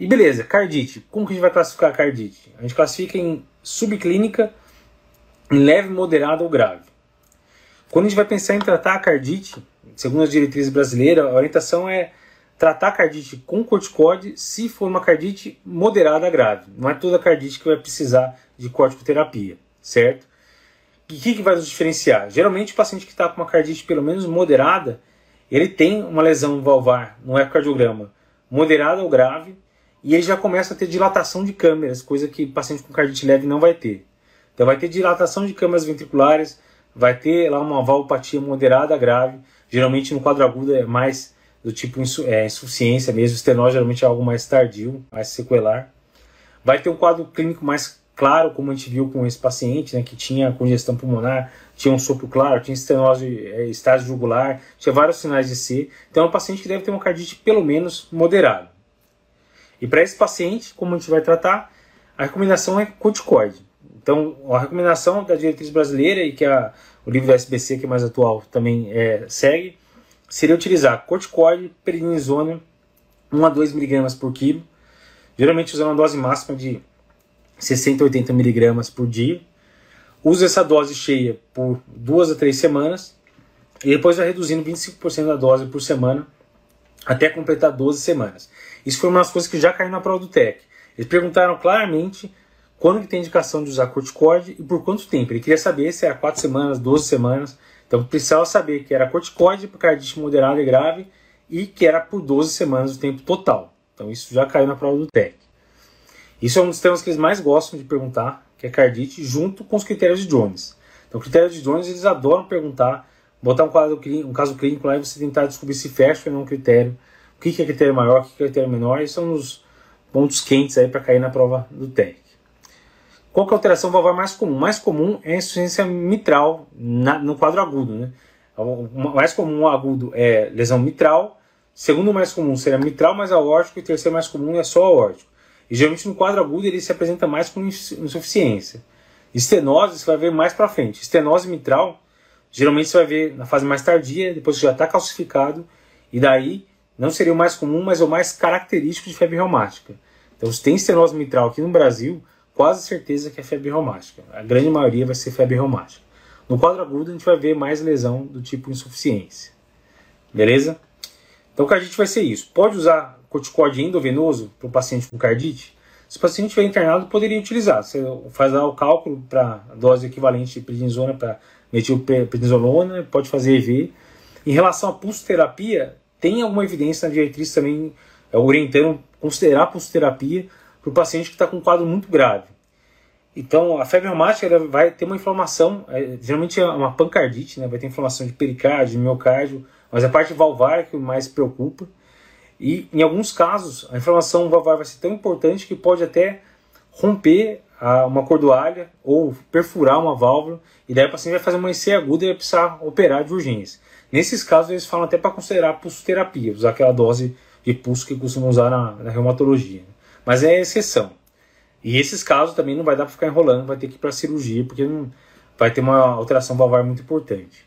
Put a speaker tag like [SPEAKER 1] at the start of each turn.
[SPEAKER 1] E beleza, cardite. Como que a gente vai classificar a cardite? A gente classifica em subclínica, em leve, moderada ou grave. Quando a gente vai pensar em tratar a cardite, segundo as diretrizes brasileiras, a orientação é tratar a cardite com corticóide se for uma cardite moderada a grave. Não é toda cardite que vai precisar de corticoterapia, certo? E o que, que vai nos diferenciar? Geralmente o paciente que está com uma cardite pelo menos moderada, ele tem uma lesão valvar no ecocardiograma moderada ou grave, e ele já começa a ter dilatação de câmeras, coisa que paciente com cardite leve não vai ter. Então vai ter dilatação de câmeras ventriculares, vai ter lá uma valvopatia moderada grave, geralmente no quadro agudo é mais do tipo insu é, insuficiência mesmo, estenose geralmente é algo mais tardio, mais sequelar. Vai ter um quadro clínico mais claro, como a gente viu com esse paciente, né, que tinha congestão pulmonar, tinha um sopro claro, tinha estenose, é, estágio jugular, tinha vários sinais de C. Então é um paciente que deve ter uma cardite pelo menos moderada. E para esse paciente, como a gente vai tratar, a recomendação é corticoide. Então, a recomendação da diretriz brasileira e que a, o livro da SBC, que é mais atual, também é, segue, seria utilizar corticoide, prednisona, 1 a 2 mg por quilo, geralmente usando uma dose máxima de 60 a 80 mg por dia. Usa essa dose cheia por 2 a 3 semanas e depois vai reduzindo 25% da dose por semana até completar 12 semanas. Isso foi uma das coisas que já caiu na prova do TEC. Eles perguntaram claramente quando que tem indicação de usar corticoide e por quanto tempo. Ele queria saber se era 4 semanas, 12 semanas. Então precisava saber que era corticoide para cardite moderada e grave e que era por 12 semanas o tempo total. Então isso já caiu na prova do TEC. Isso é um dos temas que eles mais gostam de perguntar, que é cardite, junto com os critérios de Jones. Então, critérios de Jones eles adoram perguntar botar um, quadro, um caso clínico lá e você tentar descobrir se fecha ou não um critério, o que, é critério maior, o que, é critério menor, e são os pontos quentes aí para cair na prova do TEC. Qual que é a alteração valvar mais comum? Mais comum é a insuficiência mitral na, no quadro agudo. Né? O mais comum agudo é lesão mitral, segundo mais comum seria mitral mais aórtico, e terceiro mais comum é só aórtico. E geralmente no quadro agudo ele se apresenta mais com insuficiência. Estenose você vai ver mais para frente. Estenose mitral Geralmente você vai ver na fase mais tardia, depois que já está calcificado, e daí não seria o mais comum, mas é o mais característico de febre reumática. Então, se tem estenose mitral aqui no Brasil, quase certeza que é febre reumática. A grande maioria vai ser febre reumática. No quadro agudo, a gente vai ver mais lesão do tipo insuficiência. Beleza? Então, o cardite vai ser isso. Pode usar corticóide endovenoso para o paciente com cardite? Se o paciente estiver internado, poderia utilizar. Você faz o cálculo para dose equivalente de prednisona para metilprednisolona, pode fazer EV. Em relação à pulsoterapia, tem alguma evidência na diretriz também é, orientando considerar a pulsoterapia para o paciente que está com um quadro muito grave. Então, a febre reumática vai ter uma inflamação, é, geralmente é uma pancardite, né? vai ter inflamação de pericárdio, de miocárdio, mas a parte valvar é que mais preocupa. E em alguns casos, a inflamação valvar vai ser tão importante que pode até romper uma cordoalha ou perfurar uma válvula, e daí o paciente vai fazer uma EC aguda e vai precisar operar de urgência. Nesses casos, eles falam até para considerar pulsoterapia, usar aquela dose de pulso que costumam usar na, na reumatologia. Mas é exceção. E esses casos também não vai dar para ficar enrolando, vai ter que ir para cirurgia, porque não, vai ter uma alteração valvar muito importante.